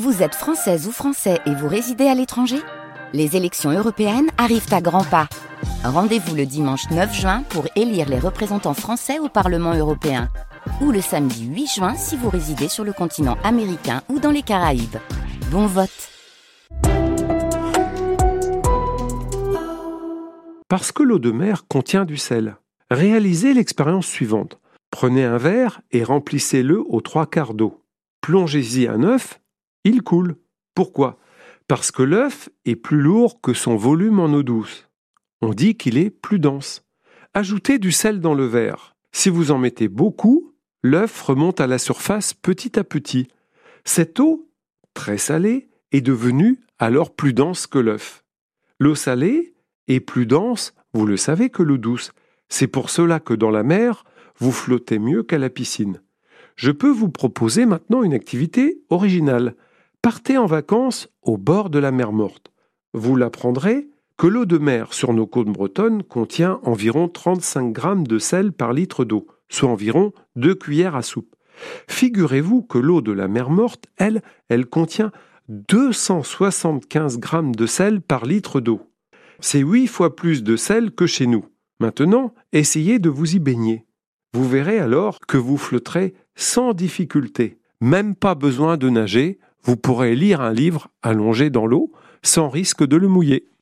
Vous êtes française ou français et vous résidez à l'étranger? Les élections européennes arrivent à grands pas. Rendez-vous le dimanche 9 juin pour élire les représentants français au Parlement européen. Ou le samedi 8 juin si vous résidez sur le continent américain ou dans les Caraïbes. Bon vote Parce que l'eau de mer contient du sel. Réalisez l'expérience suivante. Prenez un verre et remplissez-le aux trois quarts d'eau. Plongez-y un œuf il coule. Pourquoi? Parce que l'œuf est plus lourd que son volume en eau douce. On dit qu'il est plus dense. Ajoutez du sel dans le verre. Si vous en mettez beaucoup, l'œuf remonte à la surface petit à petit. Cette eau, très salée, est devenue alors plus dense que l'œuf. L'eau salée est plus dense, vous le savez, que l'eau douce. C'est pour cela que dans la mer, vous flottez mieux qu'à la piscine. Je peux vous proposer maintenant une activité originale. Partez en vacances au bord de la mer Morte. Vous l'apprendrez que l'eau de mer sur nos côtes bretonnes contient environ 35 grammes de sel par litre d'eau, soit environ 2 cuillères à soupe. Figurez-vous que l'eau de la mer Morte, elle, elle contient 275 grammes de sel par litre d'eau. C'est 8 fois plus de sel que chez nous. Maintenant, essayez de vous y baigner. Vous verrez alors que vous flotterez sans difficulté. Même pas besoin de nager, vous pourrez lire un livre allongé dans l'eau sans risque de le mouiller.